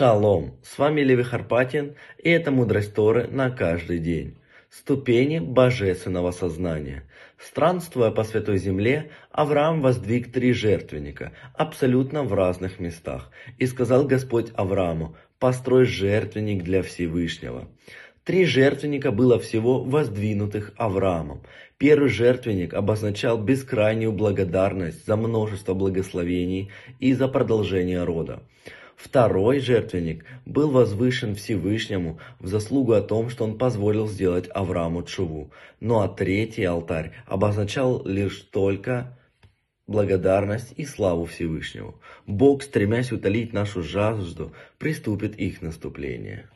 Шалом! С вами Леви Харпатин, и это мудрость Торы на каждый день. Ступени божественного сознания. Странствуя по святой земле, Авраам воздвиг три жертвенника, абсолютно в разных местах. И сказал Господь Аврааму, построй жертвенник для Всевышнего. Три жертвенника было всего воздвинутых Авраамом. Первый жертвенник обозначал бескрайнюю благодарность за множество благословений и за продолжение рода. Второй жертвенник был возвышен Всевышнему в заслугу о том, что он позволил сделать Аврааму Чуву. Ну а третий алтарь обозначал лишь только благодарность и славу Всевышнему. Бог, стремясь утолить нашу жажду, приступит их наступление.